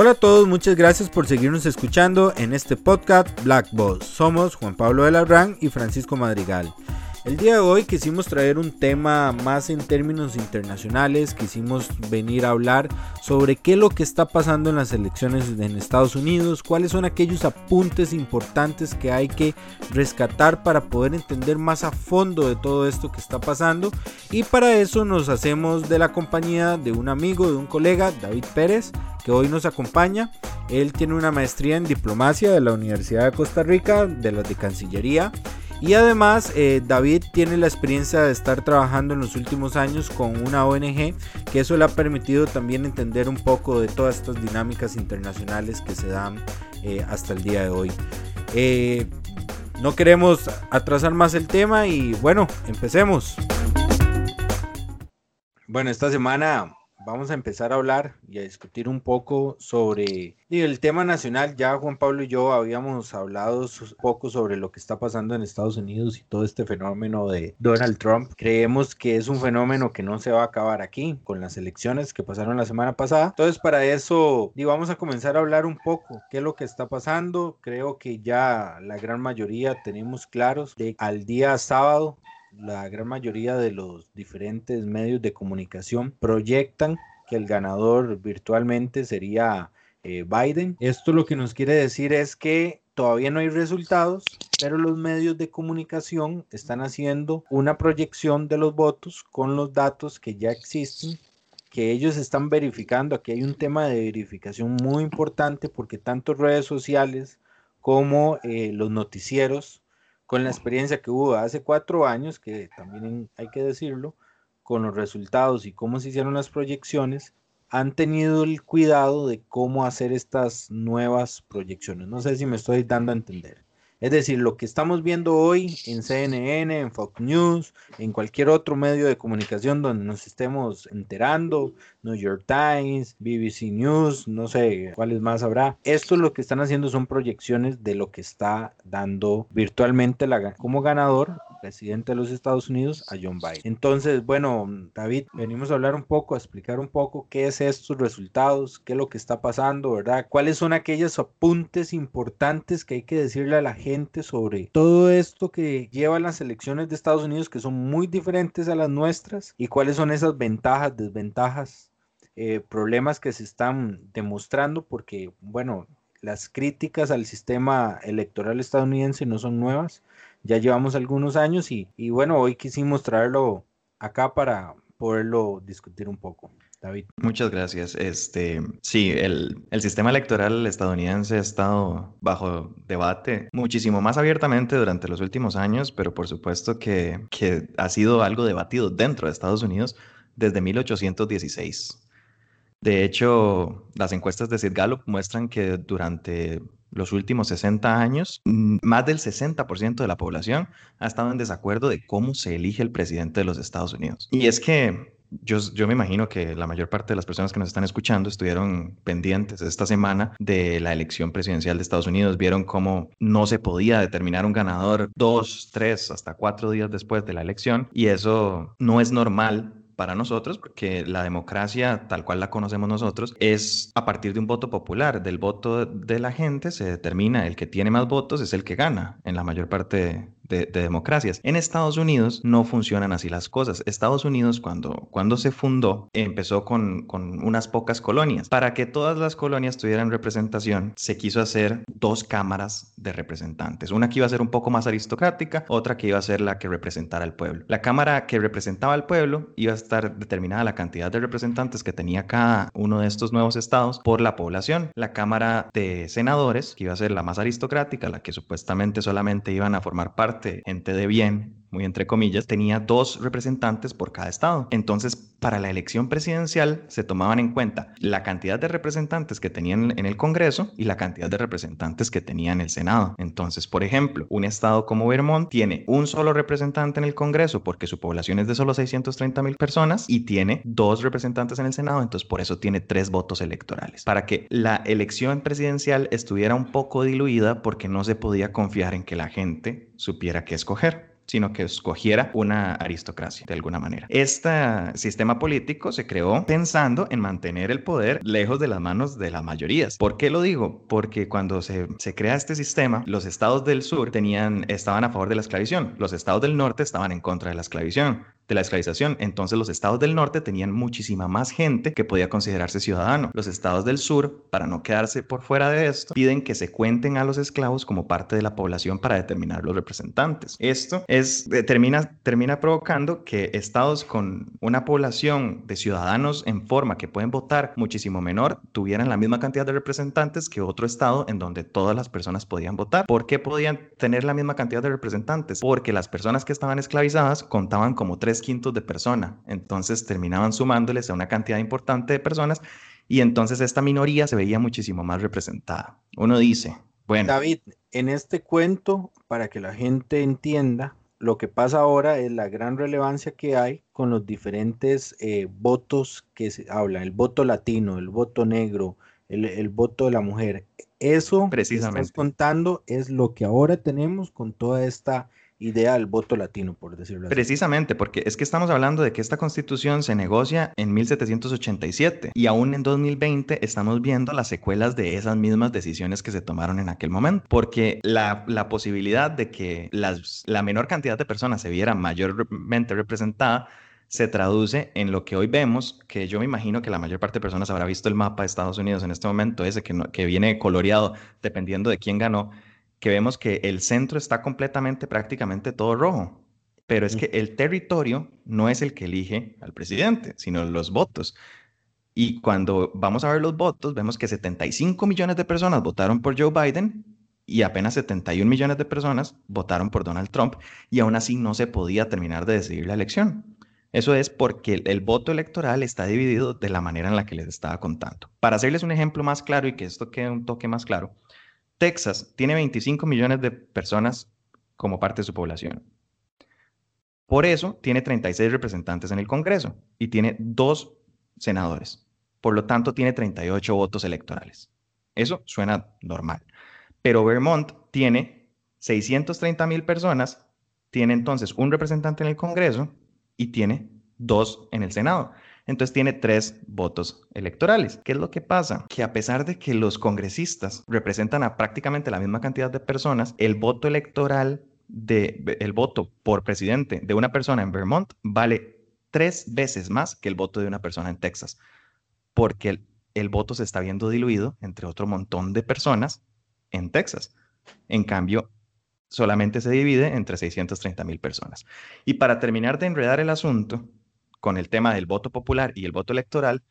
Hola a todos, muchas gracias por seguirnos escuchando en este podcast Black Boss. Somos Juan Pablo de la y Francisco Madrigal. El día de hoy quisimos traer un tema más en términos internacionales, quisimos venir a hablar sobre qué es lo que está pasando en las elecciones en Estados Unidos, cuáles son aquellos apuntes importantes que hay que rescatar para poder entender más a fondo de todo esto que está pasando y para eso nos hacemos de la compañía de un amigo, de un colega, David Pérez, que hoy nos acompaña. Él tiene una maestría en diplomacia de la Universidad de Costa Rica, de la de Cancillería y además eh, David tiene la experiencia de estar trabajando en los últimos años con una ONG que eso le ha permitido también entender un poco de todas estas dinámicas internacionales que se dan eh, hasta el día de hoy. Eh, no queremos atrasar más el tema y bueno, empecemos. Bueno, esta semana vamos a empezar a hablar y a discutir un poco sobre el tema nacional. Ya Juan Pablo y yo habíamos hablado un poco sobre lo que está pasando en Estados Unidos y todo este fenómeno de Donald Trump. Creemos que es un fenómeno que no se va a acabar aquí con las elecciones que pasaron la semana pasada. Entonces para eso y vamos a comenzar a hablar un poco qué es lo que está pasando. Creo que ya la gran mayoría tenemos claros de al día sábado la gran mayoría de los diferentes medios de comunicación proyectan que el ganador virtualmente sería eh, Biden. Esto lo que nos quiere decir es que todavía no hay resultados, pero los medios de comunicación están haciendo una proyección de los votos con los datos que ya existen que ellos están verificando. Aquí hay un tema de verificación muy importante porque tanto redes sociales como eh, los noticieros con la experiencia que hubo hace cuatro años, que también hay que decirlo, con los resultados y cómo se hicieron las proyecciones, han tenido el cuidado de cómo hacer estas nuevas proyecciones. No sé si me estoy dando a entender. Es decir, lo que estamos viendo hoy en CNN, en Fox News, en cualquier otro medio de comunicación donde nos estemos enterando, New York Times, BBC News, no sé cuáles más habrá. Esto lo que están haciendo son proyecciones de lo que está dando virtualmente la, como ganador presidente de los Estados Unidos, a John Biden. Entonces, bueno, David, venimos a hablar un poco, a explicar un poco qué es estos resultados, qué es lo que está pasando, ¿verdad? ¿Cuáles son aquellos apuntes importantes que hay que decirle a la gente sobre todo esto que lleva las elecciones de Estados Unidos que son muy diferentes a las nuestras y cuáles son esas ventajas, desventajas, eh, problemas que se están demostrando porque, bueno, las críticas al sistema electoral estadounidense no son nuevas ya llevamos algunos años y, bueno, hoy quisimos traerlo acá para poderlo discutir un poco. David. Muchas gracias. Este, sí, el, sistema electoral estadounidense ha estado bajo debate muchísimo más abiertamente durante los últimos años, pero por supuesto que, que ha sido algo debatido dentro de Estados Unidos desde 1816. De hecho, las encuestas de Sid Gallup muestran que durante los últimos 60 años, mm, más del 60% de la población ha estado en desacuerdo de cómo se elige el presidente de los Estados Unidos. Y es que yo, yo, me imagino que la mayor parte de las personas que nos están escuchando estuvieron pendientes esta semana de la elección presidencial de Estados Unidos, vieron cómo no se podía determinar un ganador dos, tres, hasta cuatro días después de la elección y eso no es normal para nosotros, porque la democracia tal cual la conocemos nosotros es a partir de un voto popular, del voto de la gente se determina el que tiene más votos es el que gana en la mayor parte de, democracias. En Estados Unidos no funcionan así las cosas. Estados Unidos cuando, cuando se fundó empezó con, con unas pocas colonias. Para que todas las colonias tuvieran representación, se quiso hacer dos cámaras de representantes. Una que iba a ser un poco más aristocrática, otra que iba a ser la que representara al pueblo. La cámara que representaba al pueblo iba a estar determinada la cantidad de representantes que tenía cada uno de estos nuevos estados por la población. La cámara de senadores, que iba a ser la más aristocrática, la que supuestamente solamente iban a formar parte gente de bien, muy entre comillas, tenía dos representantes por cada estado. Entonces, para la elección presidencial se tomaban en cuenta la cantidad de representantes que tenían en el Congreso y la cantidad de representantes que tenía en el Senado. Entonces, por ejemplo, un estado como Vermont tiene un solo representante en el Congreso porque su población es de solo 630 mil personas y tiene dos representantes en el Senado, entonces por eso tiene tres votos electorales. Para que la elección presidencial estuviera un poco diluida porque no se podía confiar en que la gente supiera qué escoger. Sino que escogiera una aristocracia de alguna manera. Este sistema político se creó pensando en mantener el poder lejos de las manos de las mayorías. ¿Por qué lo digo? Porque cuando se, se crea este sistema, los estados del sur tenían, estaban a favor de la esclavización, los estados del norte estaban en contra de la esclavización de la esclavización. Entonces los estados del norte tenían muchísima más gente que podía considerarse ciudadano. Los estados del sur, para no quedarse por fuera de esto, piden que se cuenten a los esclavos como parte de la población para determinar los representantes. Esto es, eh, termina, termina provocando que estados con una población de ciudadanos en forma que pueden votar muchísimo menor tuvieran la misma cantidad de representantes que otro estado en donde todas las personas podían votar. ¿Por qué podían tener la misma cantidad de representantes? Porque las personas que estaban esclavizadas contaban como tres quintos de persona. Entonces terminaban sumándoles a una cantidad importante de personas y entonces esta minoría se veía muchísimo más representada. Uno dice, bueno. David, en este cuento, para que la gente entienda, lo que pasa ahora es la gran relevancia que hay con los diferentes eh, votos que se habla, el voto latino, el voto negro, el, el voto de la mujer. Eso Precisamente. que estás contando es lo que ahora tenemos con toda esta idea del voto latino, por decirlo así. Precisamente, porque es que estamos hablando de que esta constitución se negocia en 1787 y aún en 2020 estamos viendo las secuelas de esas mismas decisiones que se tomaron en aquel momento, porque la, la posibilidad de que las, la menor cantidad de personas se viera mayormente representada se traduce en lo que hoy vemos, que yo me imagino que la mayor parte de personas habrá visto el mapa de Estados Unidos en este momento, ese que, que viene coloreado dependiendo de quién ganó, que vemos que el centro está completamente, prácticamente todo rojo. Pero es que el territorio no es el que elige al presidente, sino los votos. Y cuando vamos a ver los votos, vemos que 75 millones de personas votaron por Joe Biden y apenas 71 millones de personas votaron por Donald Trump y aún así no se podía terminar de decidir la elección. Eso es porque el, el, voto electoral está dividido de la manera en la que les estaba contando. Para hacerles un ejemplo más claro y que esto quede un toque más claro, Texas tiene 25 millones de personas como parte de su población. Por eso tiene 36 representantes en el Congreso y tiene dos senadores. Por lo tanto, tiene 38 votos electorales. Eso suena normal. Pero Vermont tiene 630 mil personas, tiene entonces un representante en el Congreso y tiene dos en el Senado entonces tiene tres votos electorales. ¿Qué es lo que pasa? Que a pesar de que los congresistas representan a prácticamente la misma cantidad de personas, el voto electoral de el voto por presidente de una persona en Vermont vale tres veces más que el voto de una persona en Texas, porque el, el voto se está viendo diluido entre otro montón de personas en Texas. En cambio, solamente se divide entre 630 mil personas. Y para terminar de enredar el asunto, con el tema del voto popular y el voto electoral,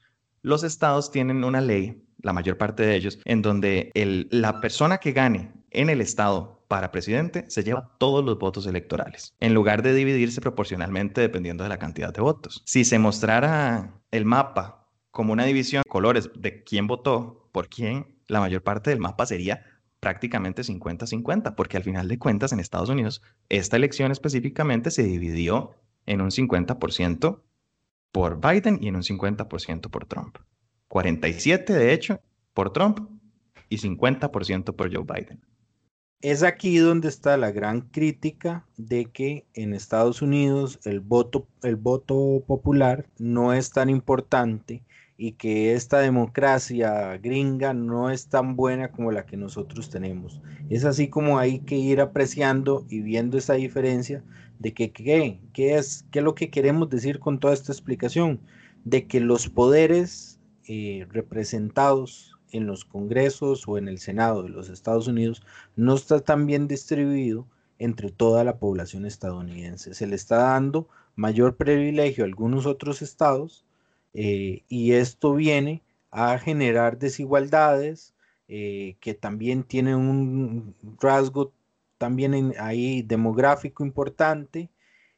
los estados tienen una ley, la mayor parte de ellos, en donde la persona que gane en el estado para presidente se lleva todos los votos electorales, en lugar de dividirse proporcionalmente dependiendo de la cantidad de votos. Si se mostrara el mapa como una división de colores de quién votó por quién, la mayor parte del mapa sería prácticamente 50-50, porque al final de cuentas en Estados Unidos esta elección específicamente se dividió en un 50% por Biden y en un 50% por Trump. 47 de hecho por Trump y 50% por Joe Biden. Es aquí donde está la gran crítica de que en Estados Unidos el voto, el voto popular no es tan importante y que esta democracia gringa no es tan buena como la que nosotros tenemos. Es así como hay que ir apreciando y viendo esa diferencia de que qué, qué es, qué es lo que queremos decir con toda esta explicación, de que los poderes eh, representados en los congresos o en el Senado de los Estados Unidos no está tan bien distribuido entre toda la población estadounidense. Se le está dando mayor privilegio a algunos otros estados eh, y esto viene a generar desigualdades eh, que también tienen un rasgo también ahí demográfico importante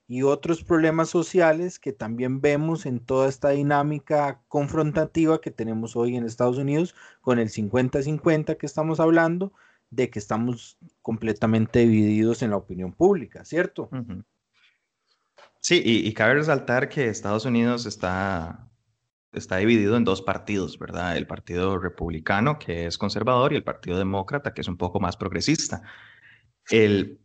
y otros problemas sociales que también vemos en toda esta dinámica confrontativa que tenemos hoy en Estados Unidos con el 50-50 que estamos hablando, de que estamos completamente divididos en la opinión pública, ¿cierto? Sí, y, y, cabe resaltar que Estados Unidos está, está dividido en dos partidos, ¿verdad? El Partido Republicano, que es conservador, y el Partido Demócrata, que es un poco más progresista. El,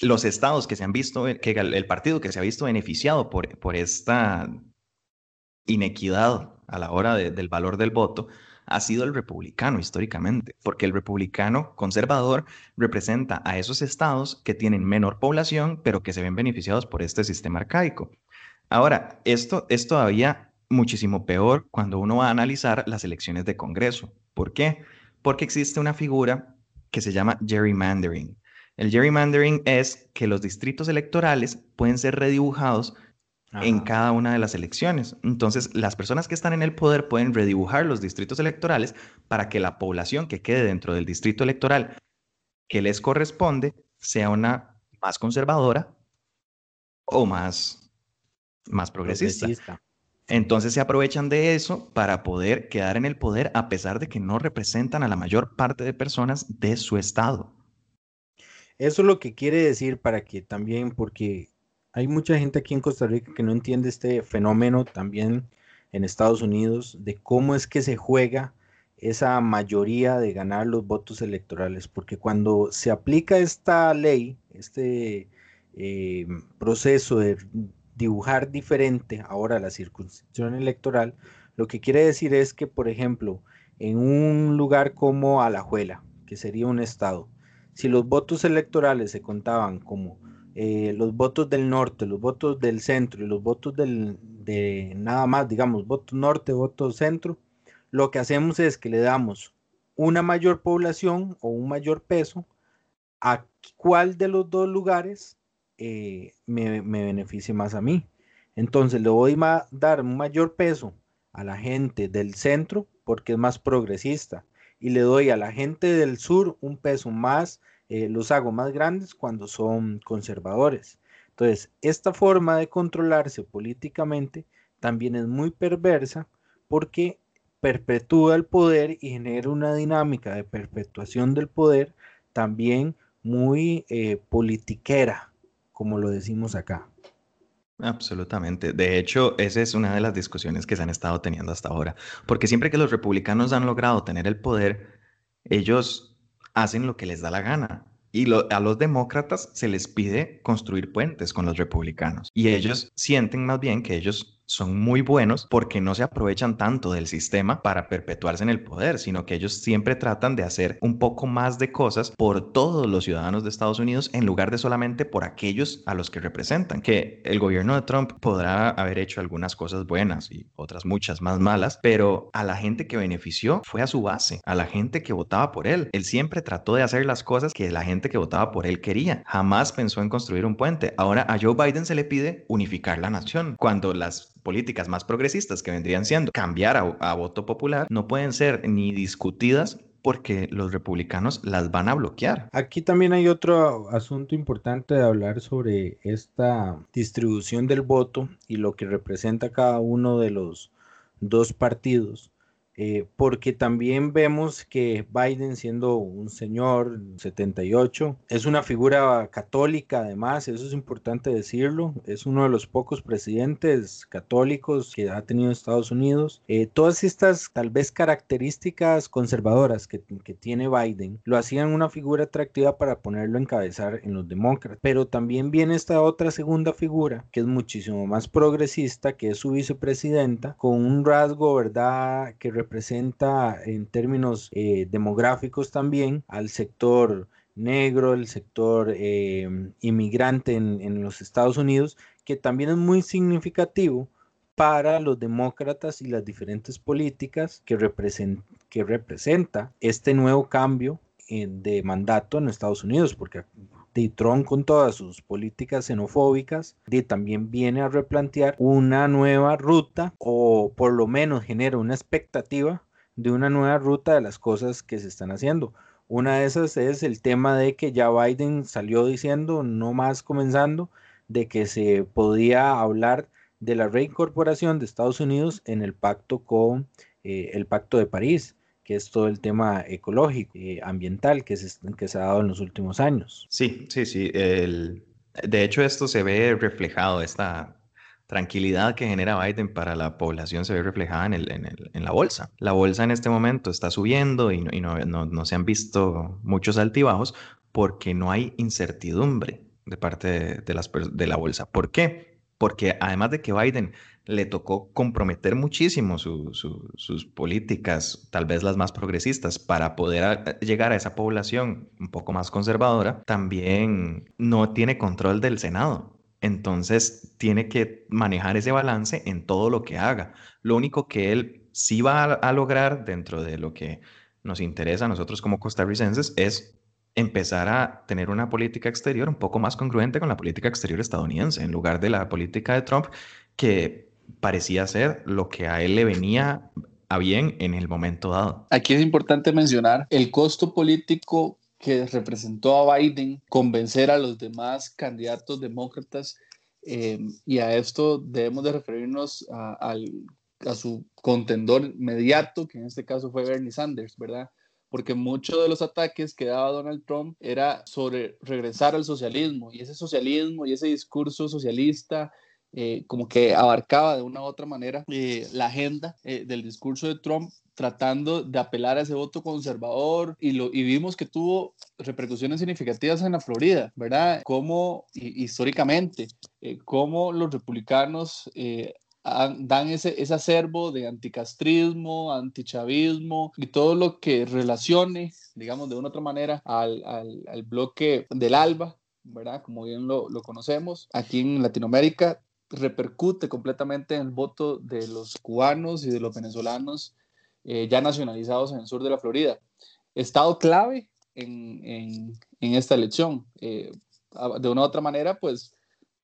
los estados que se han visto, que el partido que se ha visto beneficiado por, por esta inequidad a la hora del valor del voto, ha sido el republicano históricamente, porque el republicano conservador representa a esos estados que tienen menor población, pero que se ven beneficiados por este sistema arcaico. Ahora, esto es todavía muchísimo peor cuando uno va a analizar las elecciones de Congreso. ¿Por qué? Porque existe una figura que se llama gerrymandering. El gerrymandering es que los distritos electorales pueden ser redibujados en cada una de las elecciones. Entonces, las personas que están en el poder pueden redibujar los distritos electorales para que la población que quede dentro del distrito electoral que les corresponde sea una más conservadora o más, más progresista. progresista. Entonces se aprovechan de eso para poder quedar en el poder a pesar de que no representan a la mayor parte de personas de su estado. Eso es lo que quiere decir para que también, porque hay mucha gente aquí en Costa Rica que no entiende este fenómeno también en Estados Unidos de cómo es que se juega esa mayoría de ganar los votos electorales, porque cuando se aplica esta ley, este eh, proceso de dibujar diferente ahora la circunscripción electoral, lo que quiere decir es que, por ejemplo, en un lugar como Alajuela, que sería un estado, si los votos electorales se contaban como eh, los votos del norte, los votos del centro y los votos del, de nada más, digamos, votos norte, votos centro, lo que hacemos es que le damos una mayor población o un mayor peso a cuál de los dos lugares eh, me, me beneficie más a mí. Entonces le voy a dar un mayor peso a la gente del centro porque es más progresista y le doy a la gente del sur un peso más eh, los hago más grandes cuando son conservadores. Entonces, esta forma de controlarse políticamente también es muy perversa porque perpetúa el poder y genera una dinámica de perpetuación del poder también muy eh, politiquera, como lo decimos acá. Absolutamente. De hecho, esa es una de las discusiones que se han estado teniendo hasta ahora, porque siempre que los republicanos han logrado tener el poder, ellos hacen lo que les da la gana. Y a los demócratas se les pide construir puentes con los republicanos. Y ellos sienten más bien que ellos son muy buenos porque no se aprovechan tanto del sistema para perpetuarse en el poder, sino que ellos siempre tratan de hacer un poco más de cosas por todos los ciudadanos de Estados Unidos en lugar de solamente por aquellos a los que representan. Que el gobierno de Trump podrá haber hecho algunas cosas buenas y otras muchas más malas, pero a la gente que benefició fue a su base, a la gente que votaba por él. Él siempre trató de hacer las cosas que la gente que votaba por él quería. Jamás pensó en construir un puente. Ahora a Joe Biden se le pide unificar la nación, cuando las políticas más progresistas que vendrían siendo cambiar a, voto popular no pueden ser ni discutidas porque los republicanos las van a bloquear. Aquí también hay otro asunto importante de hablar sobre esta distribución del voto y lo que representa cada uno de los dos partidos. Eh, porque también vemos que Biden, siendo un señor 78, es una figura católica además, eso es importante decirlo, es uno de los pocos presidentes católicos que ha tenido Estados Unidos. Eh, todas estas tal vez características conservadoras que, que tiene Biden lo hacían una figura atractiva para ponerlo a encabezar en los demócratas, pero también viene esta otra segunda figura que es muchísimo más progresista, que es su vicepresidenta, con un rasgo, ¿verdad?, que en términos eh, demográficos también al sector negro, el sector eh, inmigrante en, los Estados Unidos, que también es muy significativo para los demócratas y las diferentes políticas que, que representa este nuevo cambio eh, de mandato en Estados Unidos, porque de Trump con todas sus políticas xenofóbicas, de también viene a replantear una nueva ruta o por lo menos genera una expectativa de una nueva ruta de las cosas que se están haciendo. Una de esas es el tema de que ya Biden salió diciendo, no más comenzando, de que se podía hablar de la reincorporación de Estados Unidos en el pacto con eh, el Pacto de París que es todo el tema ecológico, y ambiental que se, que se ha dado en los últimos años. Sí, sí, sí. El, de hecho, esto se ve reflejado, esta tranquilidad que genera Biden para la población se ve reflejada en, el, en, el, en la bolsa. La bolsa en este momento está subiendo y, no, y no, no, se han visto muchos altibajos porque no hay incertidumbre de parte de, las, de la bolsa. ¿Por qué? Porque además de que Biden le tocó comprometer muchísimo sus políticas, tal vez las más progresistas, para poder llegar a esa población un poco más conservadora, también no tiene control del Senado. Entonces tiene que manejar ese balance en todo lo que haga. Lo único que él sí va a, lograr dentro de lo que nos interesa a nosotros como costarricenses es empezar a tener una política exterior un poco más congruente con la política exterior estadounidense, en lugar de la política de Trump, que parecía ser lo que a él le venía a bien en el momento dado. Aquí es importante mencionar el costo político que representó a Biden convencer a los demás candidatos demócratas eh, y a esto debemos de referirnos a, a, su contendor inmediato, que en este caso fue Bernie Sanders, ¿verdad? Porque muchos de los ataques que daba Donald Trump era sobre regresar al socialismo y ese socialismo y ese discurso socialista eh, como que abarcaba de una u otra manera eh, la agenda eh, del discurso de Trump tratando de apelar a ese voto conservador y, lo, y vimos que tuvo repercusiones significativas en la Florida, ¿verdad? Como históricamente, cómo los republicanos dan ese, ese acervo de anticastrismo, antichavismo y todo lo que relacione, digamos, de una u otra manera al, al, al bloque del ALBA, ¿verdad? Como bien lo, lo, conocemos. Aquí en Latinoamérica repercute completamente en el voto de los cubanos y de los venezolanos eh, ya nacionalizados en el sur de la Florida. Estado clave en, en, en esta elección. Eh, de una u otra manera, pues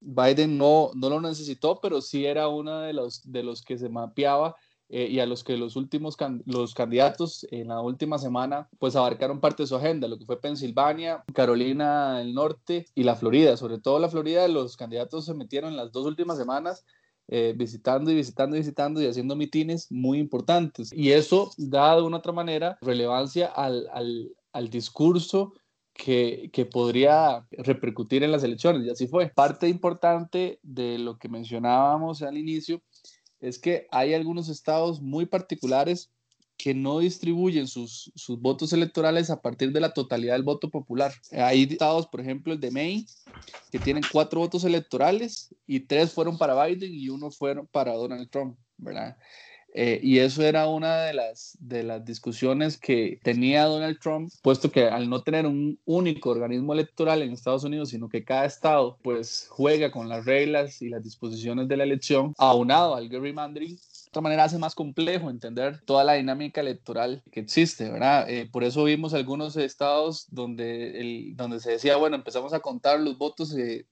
Biden no, no lo necesitó, pero sí era uno de los, de los que se mapeaba eh, y a los que los últimos los candidatos en la última semana pues abarcaron parte de su agenda, lo que fue Pensilvania, Carolina del Norte y la Florida. Sobre todo la Florida, los candidatos se metieron en las dos últimas semanas eh, visitando y visitando y visitando y haciendo mitines muy importantes. Y eso da de una otra manera relevancia al, al, al discurso que, podría repercutir en las elecciones, y así fue. Parte importante de lo que mencionábamos al inicio es que hay algunos estados muy particulares que no distribuyen sus, sus, votos electorales a partir de la totalidad del voto popular. Hay estados, por ejemplo, el de Maine, que tienen cuatro votos electorales y tres fueron para Biden y uno fueron para Donald Trump, ¿verdad? Eh, y eso era una de las, de las discusiones que tenía Donald Trump, puesto que al no tener un único organismo electoral en Estados Unidos, sino que cada estado pues juega con las reglas y las disposiciones de la elección, aunado al gerrymandering, de otra manera hace más complejo entender toda la dinámica electoral que existe, ¿verdad? Eh, por eso vimos algunos estados donde, el, donde se decía, bueno, empezamos a contar los votos eh,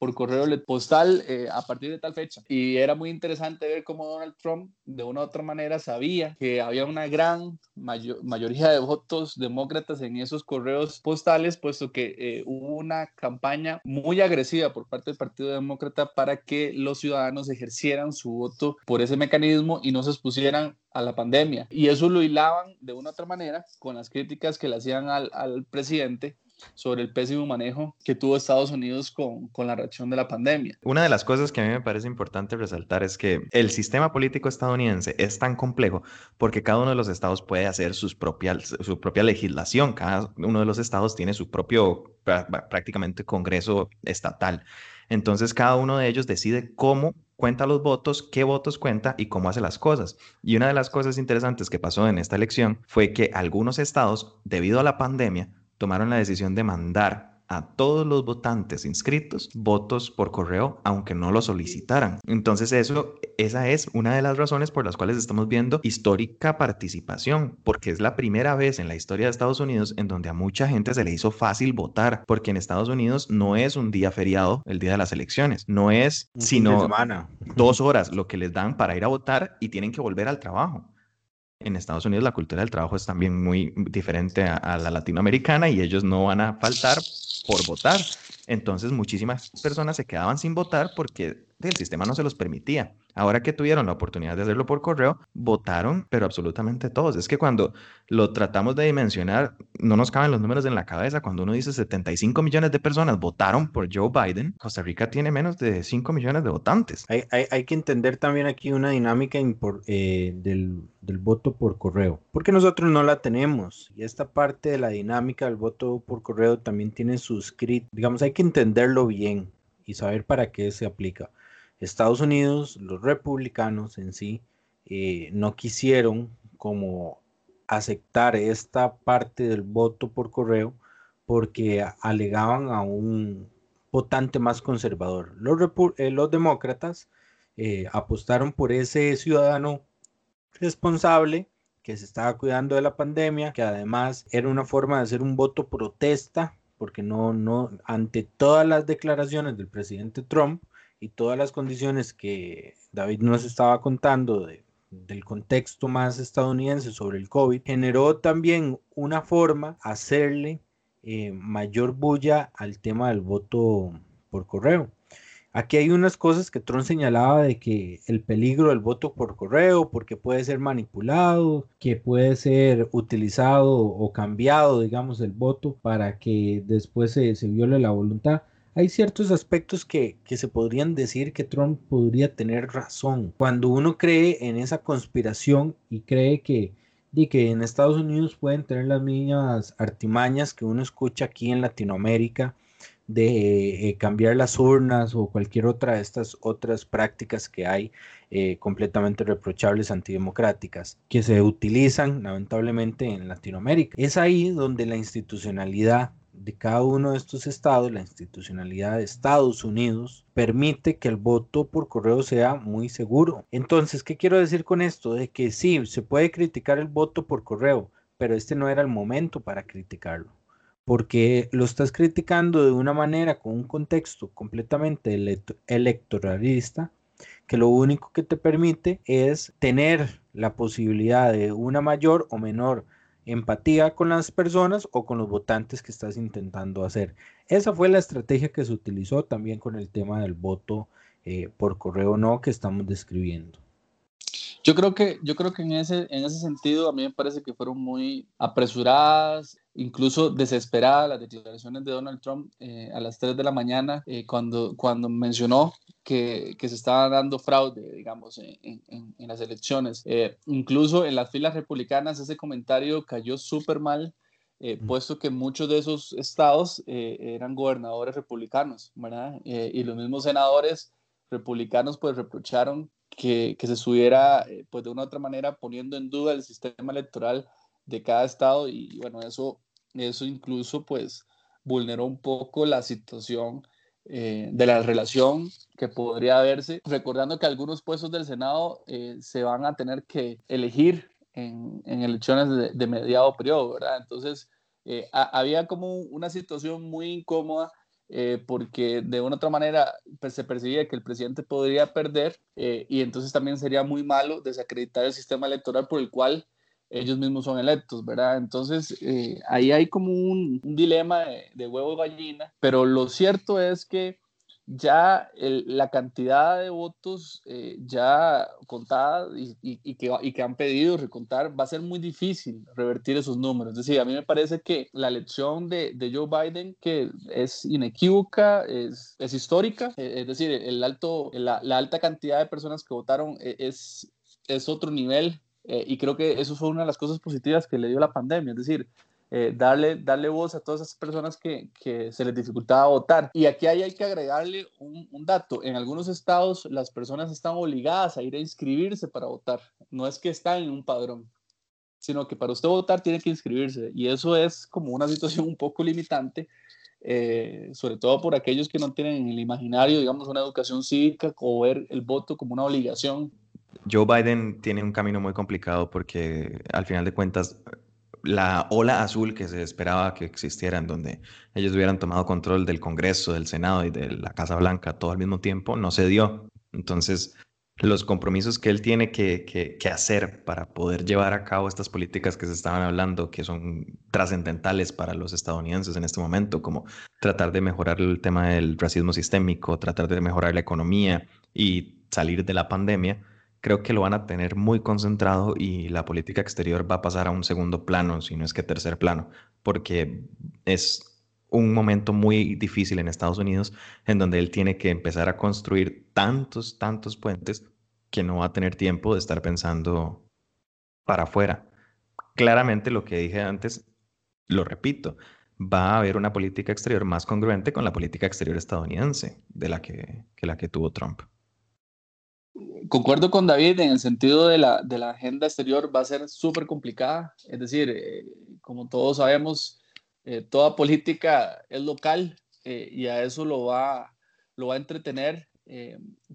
por correo postal eh, a partir de tal fecha. Y era muy interesante ver cómo Donald Trump de una u otra manera sabía que había una gran mayoría de votos demócratas en esos correos postales, puesto que eh, hubo una campaña muy agresiva por parte del Partido Demócrata para que los ciudadanos ejercieran su voto por ese mecanismo y no se expusieran a la pandemia. Y eso lo hilaban de una u otra manera con las críticas que le hacían al, al presidente sobre el pésimo manejo que tuvo Estados Unidos con, con, la reacción de la pandemia. Una de las cosas que a mí me parece importante resaltar es que el sistema político estadounidense es tan complejo porque cada uno de los estados puede hacer sus propias, su propia legislación, cada uno de los estados tiene su propio prácticamente congreso estatal. Entonces cada uno de ellos decide cómo cuenta los votos, qué votos cuenta y cómo hace las cosas. Y una de las cosas interesantes que pasó en esta elección fue que algunos estados, debido a la pandemia, tomaron la decisión de mandar a todos los votantes inscritos votos por correo, aunque no lo solicitaran. Entonces eso, esa es una de las razones por las cuales estamos viendo histórica participación, porque es la primera vez en la historia de Estados Unidos en donde a mucha gente se le hizo fácil votar, porque en Estados Unidos no es un día feriado el día de las elecciones, no es sino dos horas lo que les dan para ir a votar y tienen que volver al trabajo en Estados Unidos la cultura del trabajo es también muy diferente a, la latinoamericana y ellos no van a faltar por votar. Entonces muchísimas personas se quedaban sin votar porque el sistema no se los permitía. Ahora que tuvieron la oportunidad de hacerlo por correo, votaron, pero absolutamente todos. Es que cuando lo tratamos de dimensionar, no nos caben los números en la cabeza. Cuando uno dice 75 millones de personas votaron por Joe Biden, Costa Rica tiene menos de 5 millones de votantes. Hay, hay, que entender también aquí una dinámica eh, del, del voto por correo, porque nosotros no la tenemos. Y esta parte de la dinámica del voto por correo también tiene sus. Digamos, hay que entenderlo bien y saber para qué se aplica. Estados Unidos, los republicanos en sí, eh, no quisieron como aceptar esta parte del voto por correo porque alegaban a un votante más conservador. Los, eh, los demócratas eh, apostaron por ese ciudadano responsable que se estaba cuidando de la pandemia, que además era una forma de hacer un voto protesta, porque no, no, ante todas las declaraciones del presidente Trump, y todas las condiciones que David nos estaba contando del contexto más estadounidense sobre el COVID, generó también una forma hacerle eh, mayor bulla al tema del voto por correo. Aquí hay unas cosas que Trump señalaba de que el peligro del voto por correo, porque puede ser manipulado, que puede ser utilizado o cambiado, digamos, el voto para que después se, se viole la voluntad hay ciertos aspectos que, se podrían decir que Trump podría tener razón. Cuando uno cree en esa conspiración y cree que, que en Estados Unidos pueden tener las mismas artimañas que uno escucha aquí en Latinoamérica de eh, cambiar las urnas o cualquier otra de estas otras prácticas que hay eh, completamente reprochables antidemocráticas que se utilizan lamentablemente en Latinoamérica. Es ahí donde la institucionalidad de cada uno de estos estados, la institucionalidad de Estados Unidos, permite que el voto por correo sea muy seguro. Entonces, ¿qué quiero decir con esto? De que sí, se puede criticar el voto por correo, pero este no era el momento para criticarlo, porque lo estás criticando de una manera con un contexto completamente electoralista que lo único que te permite es tener la posibilidad de una mayor o menor empatía con las personas o con los votantes que estás intentando hacer. Esa fue la estrategia que se utilizó también con el tema del voto eh, por correo no que estamos describiendo. Yo creo que, yo creo que en, ese, en ese sentido a mí me parece que fueron muy apresuradas, incluso desesperadas las declaraciones de Donald Trump eh, a las 3 de la mañana eh, cuando, cuando mencionó que, que, se estaba dando fraude, digamos, en, en, las elecciones. Eh, incluso en las filas republicanas ese comentario cayó súper mal. puesto que muchos de esos estados eran gobernadores republicanos, ¿verdad? y los mismos senadores republicanos pues reprocharon que, se estuviera, eh, pues de una u otra manera, poniendo en duda el sistema electoral de cada estado y bueno, eso, eso incluso pues vulneró un poco la situación eh, de la relación que podría verse, recordando que algunos puestos del Senado eh, se van a tener que elegir en, en elecciones de, de, mediado periodo, ¿verdad? Entonces, había como una situación muy incómoda eh, porque de una u otra manera pues, se percibía que el presidente podría perder eh, y entonces también sería muy malo desacreditar el sistema electoral por el cual ellos mismos son electos, ¿verdad? Entonces eh, ahí hay como un, dilema de, de huevo gallina, pero lo cierto es que ya la cantidad de votos eh, ya contada y, que, han pedido recontar va a ser muy difícil revertir esos números. Es decir, a mí me parece que la elección de, Joe Biden, que es inequívoca, es, histórica, eh, es decir, el alto, la, alta cantidad de personas que votaron eh, es, es otro nivel y creo que eso fue una de las cosas positivas que le dio la pandemia. Es decir, eh, darle, darle voz a todas esas personas que, que, se les dificultaba votar. Y aquí hay, hay que agregarle un, un, dato. En algunos estados las personas están obligadas a ir a inscribirse para votar. No es que están en un padrón, sino que para usted votar tiene que inscribirse. Y eso es como una situación un poco limitante. Eh, sobre todo por aquellos que no tienen en el imaginario, digamos, una educación cívica o ver el voto como una obligación. Joe Biden tiene un camino muy complicado porque al final de cuentas la ola azul que se esperaba que existiera, en donde ellos hubieran tomado control del Congreso, del Senado y de la Casa Blanca todo al mismo tiempo, no se dio. Entonces, los compromisos que él tiene que, que, hacer para poder llevar a cabo estas políticas que se estaban hablando, que son trascendentales para los estadounidenses en este momento, como tratar de mejorar el tema del racismo sistémico, tratar de mejorar la economía y salir de la pandemia, creo que lo van a tener muy concentrado y la política exterior va a pasar a un segundo plano, si no es que tercer plano, porque es un momento muy difícil en Estados Unidos en donde él tiene que empezar a construir tantos, tantos puentes que no va a tener tiempo de estar pensando para afuera. Claramente lo que dije antes, lo repito, va a haber una política exterior más congruente con la política exterior estadounidense de la que, la que tuvo Trump. Concuerdo con David en el sentido de la, de la agenda exterior va a ser súper complicada. Es decir, eh, como todos sabemos, eh, toda política es local eh, y a eso lo va, lo va a entretener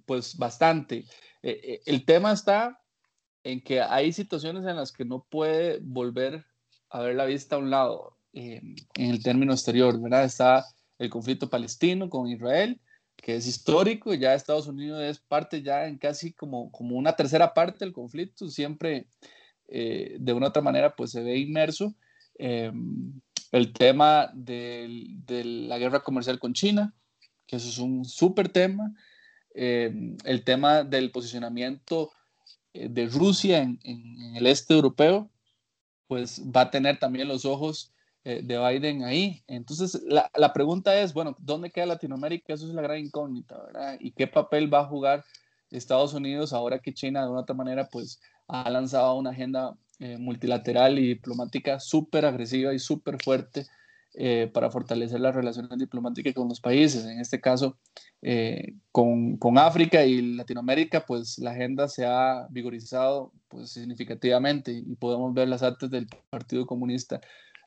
pues bastante. el tema está en que hay situaciones en las que no puede volver a ver la vista a un lado. En el término exterior, ¿verdad? Está el conflicto palestino con Israel, que es histórico, ya Estados Unidos es parte ya en casi como, como una tercera parte del conflicto, siempre eh, de una otra manera pues se ve inmerso. Eh, el tema de, la guerra comercial con China, que eso es un súper tema. el tema del posicionamiento de Rusia en, en, el este europeo, pues va a tener también los ojos eh, de Biden ahí. Entonces, la, la, pregunta es, bueno, ¿dónde queda Latinoamérica? Eso es la gran incógnita, ¿verdad? ¿Y qué papel va a jugar Estados Unidos ahora que China de una otra manera, pues, ha lanzado una agenda eh, multilateral y diplomática súper agresiva y súper fuerte eh, para fortalecer las relaciones diplomáticas con los países. En este caso, con, con, África y Latinoamérica, pues la agenda se ha vigorizado pues, significativamente y podemos ver las artes del Partido Comunista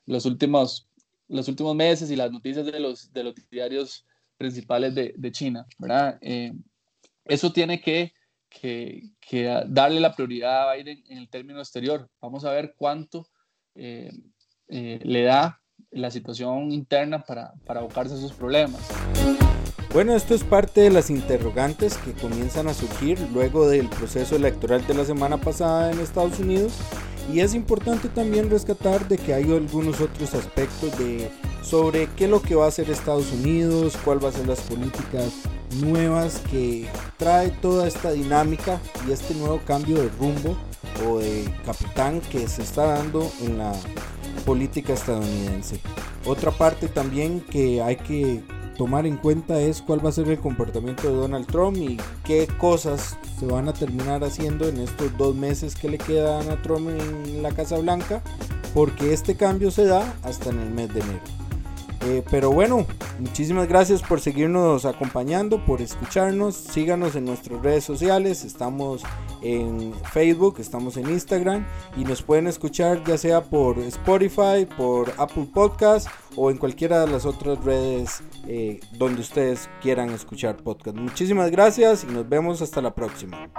los últimos, los últimos meses y las noticias de los, de los diarios principales de, de China, ¿verdad? Eh, eso tiene que, que, que, darle la prioridad a Biden en el término exterior. Vamos a ver cuánto eh, eh, le da la situación interna para, para abocarse a esos problemas. Bueno, esto es parte de las interrogantes que comienzan a surgir luego del proceso electoral de la semana pasada en Estados Unidos y es importante también rescatar de que hay algunos otros aspectos de sobre qué es lo que va a hacer Estados Unidos, cuál va a ser las políticas nuevas que trae toda esta dinámica y este nuevo cambio de rumbo o de capitán que se está dando en la política estadounidense. Otra parte también que hay que tomar en cuenta es cuál va a ser el comportamiento de Donald Trump y qué cosas se van a terminar haciendo en estos dos meses que le quedan a Trump en la Casa Blanca, porque este cambio se da hasta en el mes de enero. Eh, pero bueno, muchísimas gracias por seguirnos acompañando, por escucharnos. Síganos en nuestras redes sociales. Estamos en Facebook, estamos en Instagram y nos pueden escuchar ya sea por Spotify, por Apple Podcast o en cualquiera de las otras redes eh, donde ustedes quieran escuchar podcast. Muchísimas gracias y nos vemos hasta la próxima.